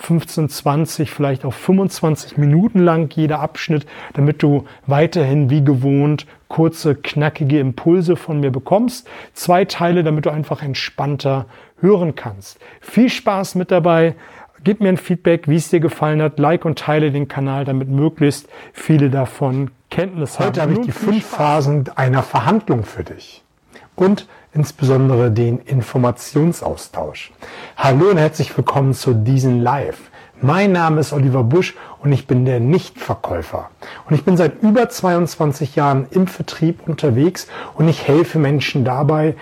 15, 20, vielleicht auch 25 Minuten lang jeder Abschnitt, damit du weiterhin wie gewohnt kurze, knackige Impulse von mir bekommst. Zwei Teile, damit du einfach entspannter hören kannst. Viel Spaß mit dabei. Gib mir ein Feedback, wie es dir gefallen hat. Like und teile den Kanal, damit möglichst viele davon Kenntnis haben. Heute habe ich die fünf Phasen einer Verhandlung für dich. Und insbesondere den Informationsaustausch. Hallo und herzlich willkommen zu diesem Live. Mein Name ist Oliver Busch und ich bin der Nichtverkäufer. Und ich bin seit über 22 Jahren im Vertrieb unterwegs und ich helfe Menschen dabei,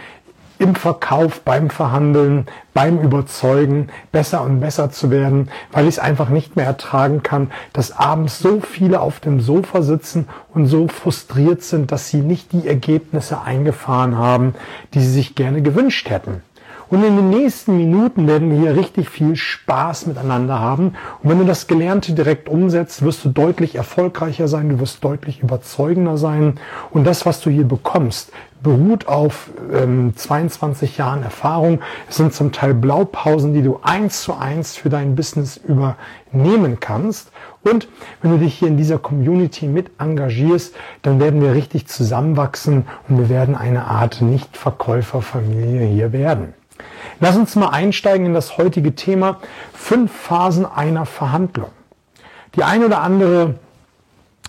im Verkauf, beim Verhandeln, beim Überzeugen besser und besser zu werden, weil ich es einfach nicht mehr ertragen kann, dass abends so viele auf dem Sofa sitzen und so frustriert sind, dass sie nicht die Ergebnisse eingefahren haben, die sie sich gerne gewünscht hätten. Und in den nächsten Minuten werden wir hier richtig viel Spaß miteinander haben. Und wenn du das Gelernte direkt umsetzt, wirst du deutlich erfolgreicher sein, du wirst deutlich überzeugender sein. Und das, was du hier bekommst, beruht auf ähm, 22 Jahren Erfahrung. Es sind zum Teil Blaupausen, die du eins zu eins für dein Business übernehmen kannst. Und wenn du dich hier in dieser Community mit engagierst, dann werden wir richtig zusammenwachsen und wir werden eine Art Nichtverkäuferfamilie hier werden. Lass uns mal einsteigen in das heutige Thema fünf Phasen einer Verhandlung. Die eine oder andere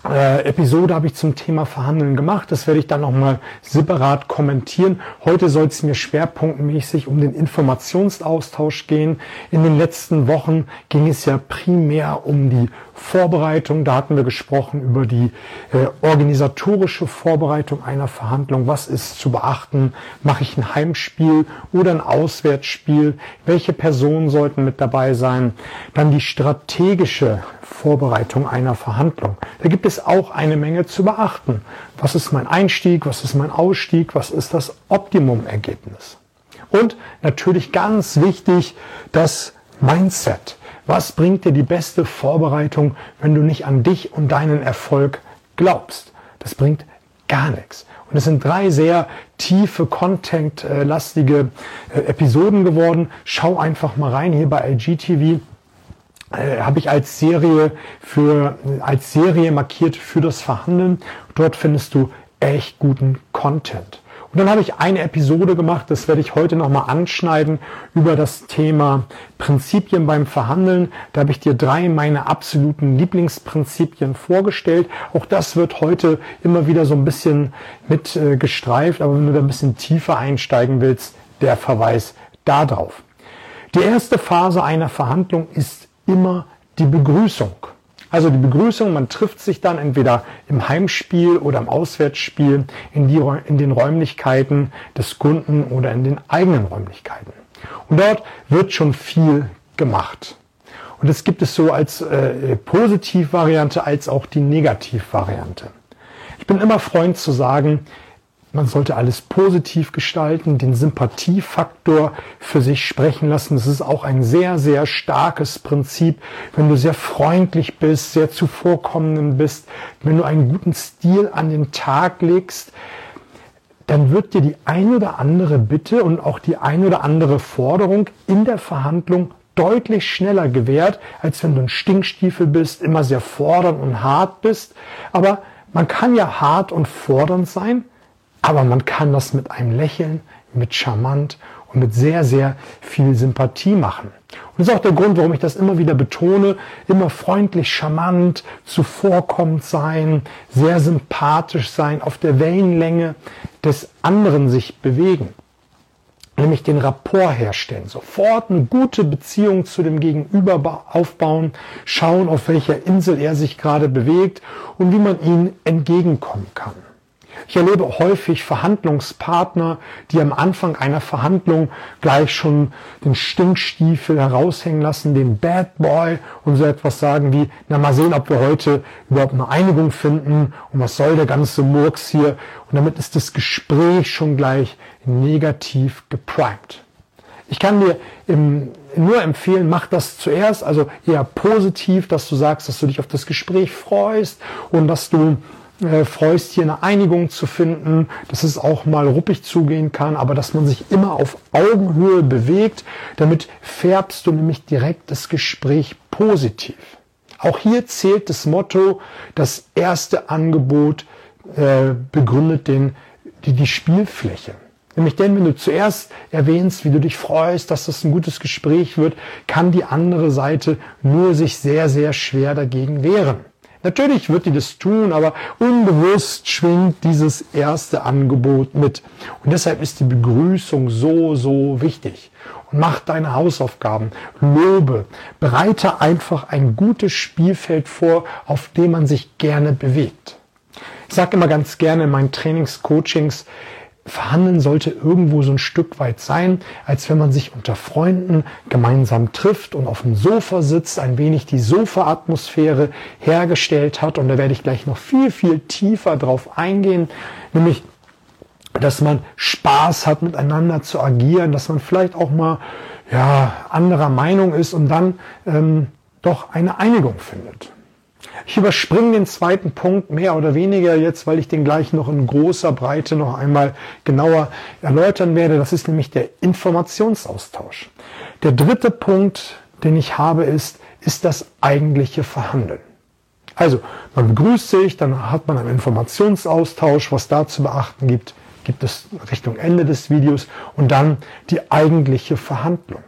äh, Episode habe ich zum Thema Verhandeln gemacht. Das werde ich dann nochmal separat kommentieren. Heute soll es mir schwerpunktmäßig um den Informationsaustausch gehen. In den letzten Wochen ging es ja primär um die Vorbereitung. Da hatten wir gesprochen über die äh, organisatorische Vorbereitung einer Verhandlung. Was ist zu beachten? Mache ich ein Heimspiel oder ein Auswärtsspiel? Welche Personen sollten mit dabei sein? Dann die strategische Vorbereitung einer Verhandlung. Da gibt es auch eine Menge zu beachten. Was ist mein Einstieg? Was ist mein Ausstieg? Was ist das Optimumergebnis? Und natürlich ganz wichtig, das Mindset. Was bringt dir die beste Vorbereitung, wenn du nicht an dich und deinen Erfolg glaubst? Das bringt gar nichts. Und es sind drei sehr tiefe, contentlastige äh, Episoden geworden. Schau einfach mal rein hier bei IGTV äh, habe ich als Serie für als Serie markiert für das Verhandeln. Dort findest du echt guten Content. Und dann habe ich eine Episode gemacht, das werde ich heute nochmal anschneiden, über das Thema Prinzipien beim Verhandeln. Da habe ich dir drei meiner absoluten Lieblingsprinzipien vorgestellt. Auch das wird heute immer wieder so ein bisschen mit äh, gestreift, aber wenn du da ein bisschen tiefer einsteigen willst, der Verweis darauf. Die erste Phase einer Verhandlung ist immer die Begrüßung. Also die Begrüßung, man trifft sich dann entweder im Heimspiel oder im Auswärtsspiel in, die, in den Räumlichkeiten des Kunden oder in den eigenen Räumlichkeiten. Und dort wird schon viel gemacht. Und das gibt es so als äh, Positivvariante als auch die Negativvariante. Ich bin immer Freund zu sagen, man sollte alles positiv gestalten, den Sympathiefaktor für sich sprechen lassen. Das ist auch ein sehr, sehr starkes Prinzip. Wenn du sehr freundlich bist, sehr zuvorkommend bist, wenn du einen guten Stil an den Tag legst, dann wird dir die ein oder andere Bitte und auch die ein oder andere Forderung in der Verhandlung deutlich schneller gewährt, als wenn du ein Stinkstiefel bist, immer sehr fordernd und hart bist. Aber man kann ja hart und fordernd sein, aber man kann das mit einem Lächeln, mit charmant und mit sehr, sehr viel Sympathie machen. Und das ist auch der Grund, warum ich das immer wieder betone, immer freundlich, charmant, zuvorkommend sein, sehr sympathisch sein, auf der Wellenlänge des anderen sich bewegen. Nämlich den Rapport herstellen, sofort eine gute Beziehung zu dem Gegenüber aufbauen, schauen, auf welcher Insel er sich gerade bewegt und wie man ihm entgegenkommen kann. Ich erlebe häufig Verhandlungspartner, die am Anfang einer Verhandlung gleich schon den Stinkstiefel heraushängen lassen, den Bad Boy und so etwas sagen wie, na mal sehen, ob wir heute überhaupt eine Einigung finden und was soll der ganze Murks hier. Und damit ist das Gespräch schon gleich negativ geprimed. Ich kann dir im, nur empfehlen, mach das zuerst, also eher positiv, dass du sagst, dass du dich auf das Gespräch freust und dass du äh, freust, hier eine Einigung zu finden, dass es auch mal ruppig zugehen kann, aber dass man sich immer auf Augenhöhe bewegt. Damit färbst du nämlich direkt das Gespräch positiv. Auch hier zählt das Motto, das erste Angebot äh, begründet den, die, die Spielfläche. Nämlich denn, wenn du zuerst erwähnst, wie du dich freust, dass das ein gutes Gespräch wird, kann die andere Seite nur sich sehr, sehr schwer dagegen wehren. Natürlich wird die das tun, aber unbewusst schwingt dieses erste Angebot mit. Und deshalb ist die Begrüßung so, so wichtig. Und mach deine Hausaufgaben, lobe, bereite einfach ein gutes Spielfeld vor, auf dem man sich gerne bewegt. Ich sage immer ganz gerne in meinen Trainings, Coachings, Verhandeln sollte irgendwo so ein Stück weit sein, als wenn man sich unter Freunden gemeinsam trifft und auf dem Sofa sitzt, ein wenig die Sofa-Atmosphäre hergestellt hat. Und da werde ich gleich noch viel, viel tiefer drauf eingehen, nämlich dass man Spaß hat, miteinander zu agieren, dass man vielleicht auch mal ja, anderer Meinung ist und dann ähm, doch eine Einigung findet. Ich überspringe den zweiten Punkt mehr oder weniger jetzt, weil ich den gleich noch in großer Breite noch einmal genauer erläutern werde. Das ist nämlich der Informationsaustausch. Der dritte Punkt, den ich habe, ist, ist das eigentliche Verhandeln. Also, man begrüßt sich, dann hat man einen Informationsaustausch, was da zu beachten gibt, gibt es Richtung Ende des Videos und dann die eigentliche Verhandlung.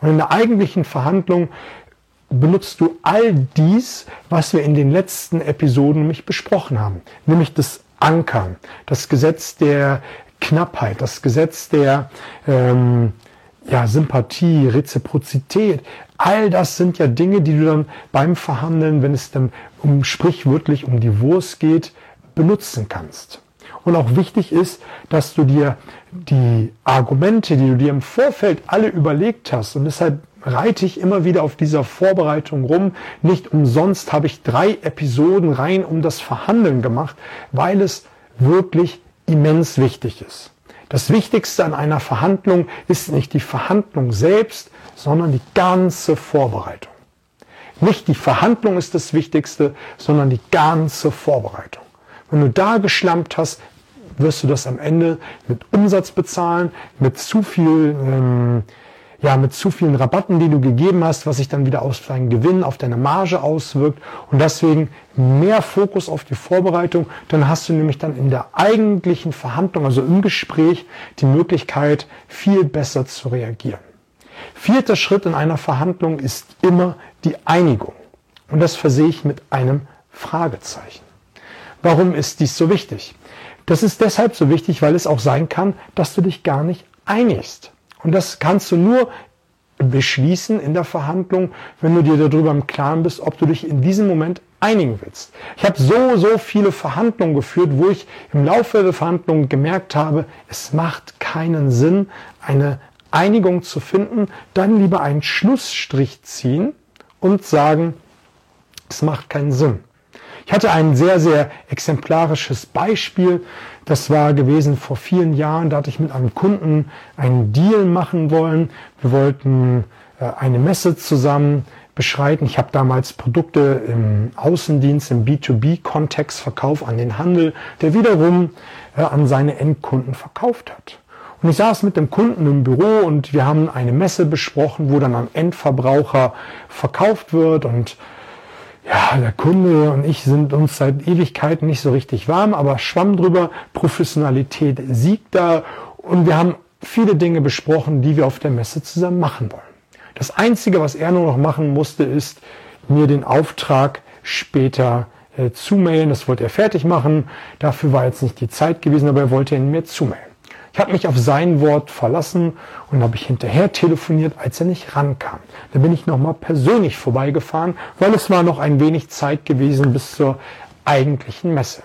Und in der eigentlichen Verhandlung benutzt du all dies, was wir in den letzten Episoden nämlich besprochen haben, nämlich das Ankern, das Gesetz der Knappheit, das Gesetz der ähm, ja, Sympathie, Reziprozität. All das sind ja Dinge, die du dann beim Verhandeln, wenn es dann um sprichwörtlich um die Wurst geht, benutzen kannst. Und auch wichtig ist, dass du dir die Argumente, die du dir im Vorfeld alle überlegt hast, und deshalb reite ich immer wieder auf dieser Vorbereitung rum. Nicht umsonst habe ich drei Episoden rein um das Verhandeln gemacht, weil es wirklich immens wichtig ist. Das Wichtigste an einer Verhandlung ist nicht die Verhandlung selbst, sondern die ganze Vorbereitung. Nicht die Verhandlung ist das Wichtigste, sondern die ganze Vorbereitung. Wenn du da geschlampt hast, wirst du das am Ende mit Umsatz bezahlen, mit zu viel ähm, ja, mit zu vielen Rabatten, die du gegeben hast, was sich dann wieder auf deinen Gewinn, auf deine Marge auswirkt. Und deswegen mehr Fokus auf die Vorbereitung. Dann hast du nämlich dann in der eigentlichen Verhandlung, also im Gespräch, die Möglichkeit, viel besser zu reagieren. Vierter Schritt in einer Verhandlung ist immer die Einigung. Und das versehe ich mit einem Fragezeichen. Warum ist dies so wichtig? Das ist deshalb so wichtig, weil es auch sein kann, dass du dich gar nicht einigst. Und das kannst du nur beschließen in der Verhandlung, wenn du dir darüber im Klaren bist, ob du dich in diesem Moment einigen willst. Ich habe so, so viele Verhandlungen geführt, wo ich im Laufe der Verhandlungen gemerkt habe, es macht keinen Sinn, eine Einigung zu finden, dann lieber einen Schlussstrich ziehen und sagen, es macht keinen Sinn. Ich hatte ein sehr, sehr exemplarisches Beispiel. Das war gewesen vor vielen Jahren. Da hatte ich mit einem Kunden einen Deal machen wollen. Wir wollten äh, eine Messe zusammen beschreiten. Ich habe damals Produkte im Außendienst, im B2B-Kontext verkauft an den Handel, der wiederum äh, an seine Endkunden verkauft hat. Und ich saß mit dem Kunden im Büro und wir haben eine Messe besprochen, wo dann am Endverbraucher verkauft wird und ja, der Kunde und ich sind uns seit Ewigkeiten nicht so richtig warm, aber schwamm drüber, Professionalität siegt da und wir haben viele Dinge besprochen, die wir auf der Messe zusammen machen wollen. Das Einzige, was er nur noch machen musste, ist mir den Auftrag später äh, zumailen. Das wollte er fertig machen. Dafür war jetzt nicht die Zeit gewesen, aber er wollte ihn mir zumailen. Ich habe mich auf sein Wort verlassen und habe ich hinterher telefoniert, als er nicht rankam. Da bin ich nochmal persönlich vorbeigefahren, weil es war noch ein wenig Zeit gewesen bis zur eigentlichen Messe.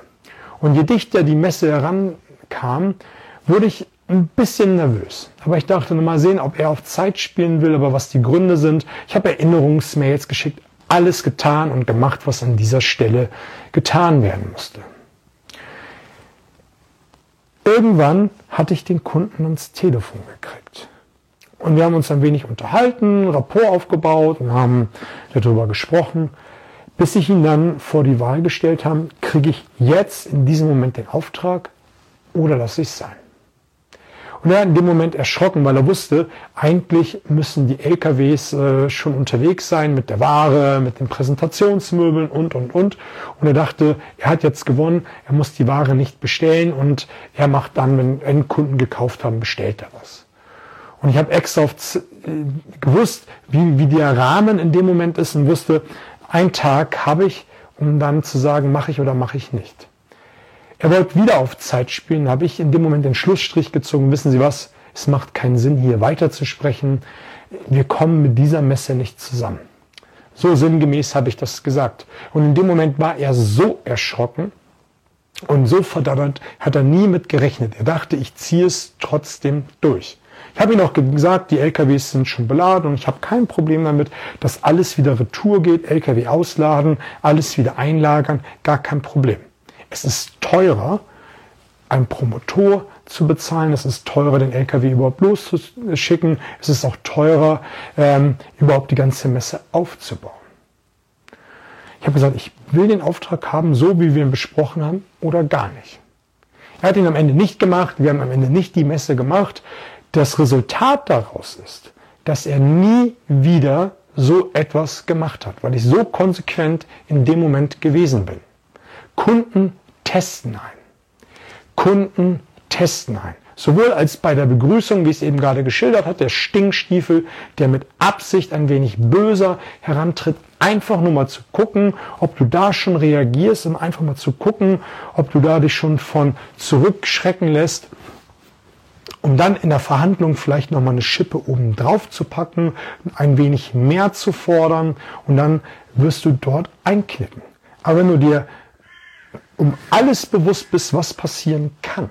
Und je dichter die Messe herankam, wurde ich ein bisschen nervös. Aber ich dachte, mal sehen, ob er auf Zeit spielen will, aber was die Gründe sind. Ich habe Erinnerungsmails geschickt, alles getan und gemacht, was an dieser Stelle getan werden musste. Irgendwann hatte ich den Kunden ans Telefon gekriegt. Und wir haben uns ein wenig unterhalten, Rapport aufgebaut und haben darüber gesprochen, bis ich ihn dann vor die Wahl gestellt habe, kriege ich jetzt in diesem Moment den Auftrag oder lasse ich es sein. Und er hat in dem Moment erschrocken, weil er wusste, eigentlich müssen die LKWs äh, schon unterwegs sein mit der Ware, mit den Präsentationsmöbeln und, und, und. Und er dachte, er hat jetzt gewonnen, er muss die Ware nicht bestellen und er macht dann, wenn Endkunden gekauft haben, bestellt er was. Und ich habe extra auf, äh, gewusst, wie, wie der Rahmen in dem Moment ist und wusste, ein Tag habe ich, um dann zu sagen, mache ich oder mache ich nicht. Er wollte wieder auf Zeit spielen, habe ich in dem Moment den Schlussstrich gezogen. Wissen Sie was? Es macht keinen Sinn, hier weiter zu sprechen. Wir kommen mit dieser Messe nicht zusammen. So sinngemäß habe ich das gesagt. Und in dem Moment war er so erschrocken und so verdattert, hat er nie mit gerechnet. Er dachte, ich ziehe es trotzdem durch. Ich habe ihm auch gesagt, die LKWs sind schon beladen und ich habe kein Problem damit, dass alles wieder retour geht, LKW ausladen, alles wieder einlagern, gar kein Problem. Es ist teurer, einen Promotor zu bezahlen. Es ist teurer, den LKW überhaupt loszuschicken. Es ist auch teurer, ähm, überhaupt die ganze Messe aufzubauen. Ich habe gesagt, ich will den Auftrag haben, so wie wir ihn besprochen haben, oder gar nicht. Er hat ihn am Ende nicht gemacht. Wir haben am Ende nicht die Messe gemacht. Das Resultat daraus ist, dass er nie wieder so etwas gemacht hat, weil ich so konsequent in dem Moment gewesen bin. Kunden testen ein. Kunden testen ein. Sowohl als bei der Begrüßung, wie es eben gerade geschildert hat, der Stinkstiefel, der mit Absicht ein wenig böser herantritt, einfach nur mal zu gucken, ob du da schon reagierst, um einfach mal zu gucken, ob du da dich schon von zurückschrecken lässt, um dann in der Verhandlung vielleicht nochmal eine Schippe oben drauf zu packen, ein wenig mehr zu fordern und dann wirst du dort einknicken. Aber wenn du dir um alles bewusst bist, was passieren kann.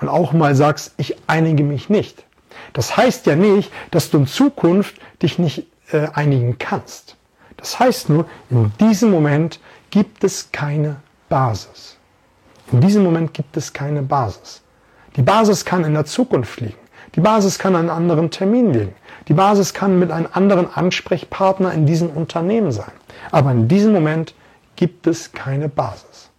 Und auch mal sagst, ich einige mich nicht. Das heißt ja nicht, dass du in Zukunft dich nicht äh, einigen kannst. Das heißt nur, in diesem Moment gibt es keine Basis. In diesem Moment gibt es keine Basis. Die Basis kann in der Zukunft liegen. Die Basis kann an einem anderen Termin liegen. Die Basis kann mit einem anderen Ansprechpartner in diesem Unternehmen sein. Aber in diesem Moment gibt es keine Basis.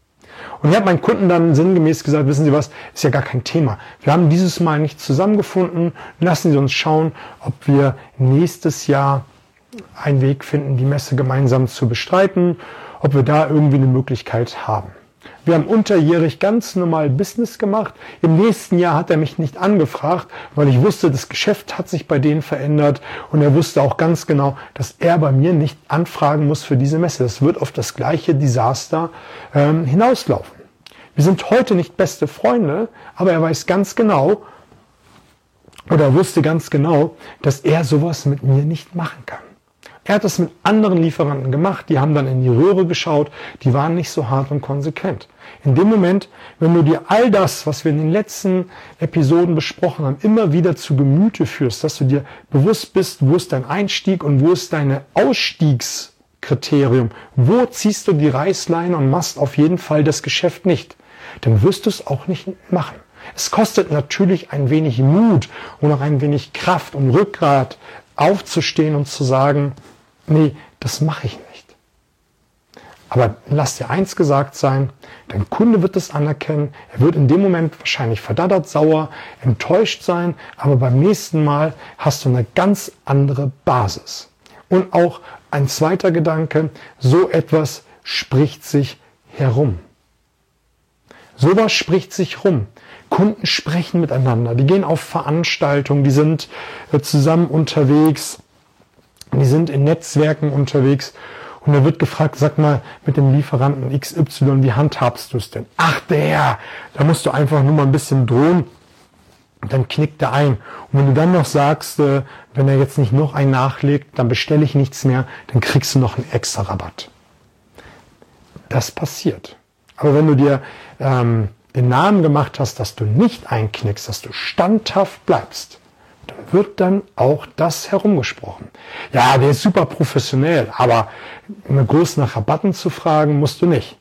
Und ich habe meinen Kunden dann sinngemäß gesagt, wissen Sie was, ist ja gar kein Thema. Wir haben dieses Mal nicht zusammengefunden. Lassen Sie uns schauen, ob wir nächstes Jahr einen Weg finden, die Messe gemeinsam zu bestreiten, ob wir da irgendwie eine Möglichkeit haben. Wir haben unterjährig ganz normal Business gemacht. Im nächsten Jahr hat er mich nicht angefragt, weil ich wusste, das Geschäft hat sich bei denen verändert und er wusste auch ganz genau, dass er bei mir nicht anfragen muss für diese Messe. Das wird auf das gleiche Desaster ähm, hinauslaufen. Wir sind heute nicht beste Freunde, aber er weiß ganz genau oder wusste ganz genau, dass er sowas mit mir nicht machen kann. Er hat das mit anderen Lieferanten gemacht, die haben dann in die Röhre geschaut, die waren nicht so hart und konsequent. In dem Moment, wenn du dir all das, was wir in den letzten Episoden besprochen haben, immer wieder zu Gemüte führst, dass du dir bewusst bist, wo ist dein Einstieg und wo ist deine Ausstiegskriterium, wo ziehst du die Reißleine und machst auf jeden Fall das Geschäft nicht, dann wirst du es auch nicht machen. Es kostet natürlich ein wenig Mut und auch ein wenig Kraft und Rückgrat aufzustehen und zu sagen, nee, das mache ich nicht. Aber lass dir eins gesagt sein, dein Kunde wird es anerkennen, er wird in dem Moment wahrscheinlich verdattert, sauer, enttäuscht sein, aber beim nächsten Mal hast du eine ganz andere Basis. Und auch ein zweiter Gedanke, so etwas spricht sich herum. Sowas spricht sich rum. Kunden sprechen miteinander, die gehen auf Veranstaltungen, die sind äh, zusammen unterwegs, die sind in Netzwerken unterwegs und da wird gefragt, sag mal, mit dem Lieferanten XY, wie handhabst du es denn? Ach, der, da musst du einfach nur mal ein bisschen drohen. Und dann knickt er ein. Und wenn du dann noch sagst, äh, wenn er jetzt nicht noch einen nachlegt, dann bestelle ich nichts mehr, dann kriegst du noch einen extra Rabatt. Das passiert. Aber wenn du dir ähm, den Namen gemacht hast, dass du nicht einknickst, dass du standhaft bleibst, wird dann auch das herumgesprochen. Ja, der ist super professionell, aber groß nach Rabatten zu fragen, musst du nicht.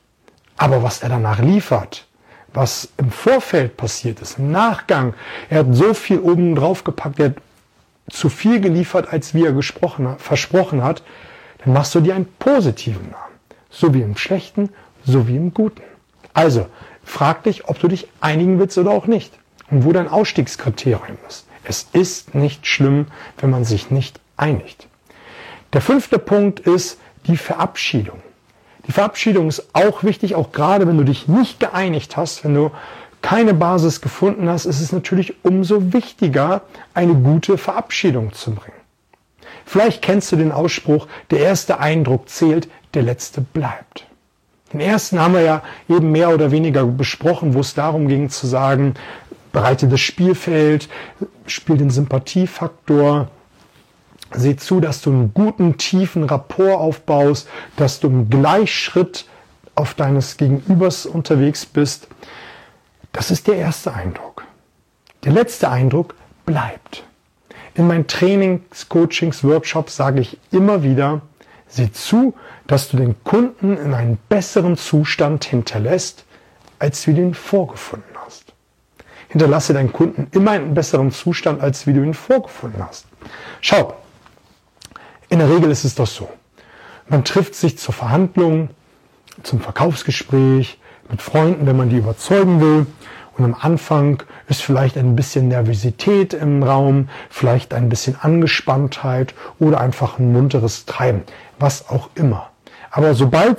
Aber was er danach liefert, was im Vorfeld passiert ist, im Nachgang, er hat so viel oben drauf gepackt, er hat zu viel geliefert, als wie er gesprochen, versprochen hat, dann machst du dir einen positiven Namen. So wie im Schlechten, so wie im Guten. Also, frag dich, ob du dich einigen willst oder auch nicht. Und wo dein Ausstiegskriterium ist. Es ist nicht schlimm, wenn man sich nicht einigt. Der fünfte Punkt ist die Verabschiedung. Die Verabschiedung ist auch wichtig, auch gerade wenn du dich nicht geeinigt hast, wenn du keine Basis gefunden hast, ist es natürlich umso wichtiger, eine gute Verabschiedung zu bringen. Vielleicht kennst du den Ausspruch, der erste Eindruck zählt, der letzte bleibt. Den ersten haben wir ja eben mehr oder weniger besprochen, wo es darum ging zu sagen, bereite das Spielfeld, spiel den Sympathiefaktor, seh zu, dass du einen guten, tiefen Rapport aufbaust, dass du im Gleichschritt auf deines Gegenübers unterwegs bist. Das ist der erste Eindruck. Der letzte Eindruck bleibt. In meinen Trainings, Coachings, Workshops sage ich immer wieder, sieh zu, dass du den Kunden in einen besseren Zustand hinterlässt, als du ihn vorgefunden. Hinterlasse deinen Kunden immer in einen besseren Zustand, als wie du ihn vorgefunden hast. Schau, in der Regel ist es doch so. Man trifft sich zur Verhandlung, zum Verkaufsgespräch, mit Freunden, wenn man die überzeugen will. Und am Anfang ist vielleicht ein bisschen Nervosität im Raum, vielleicht ein bisschen Angespanntheit oder einfach ein munteres Treiben, was auch immer. Aber sobald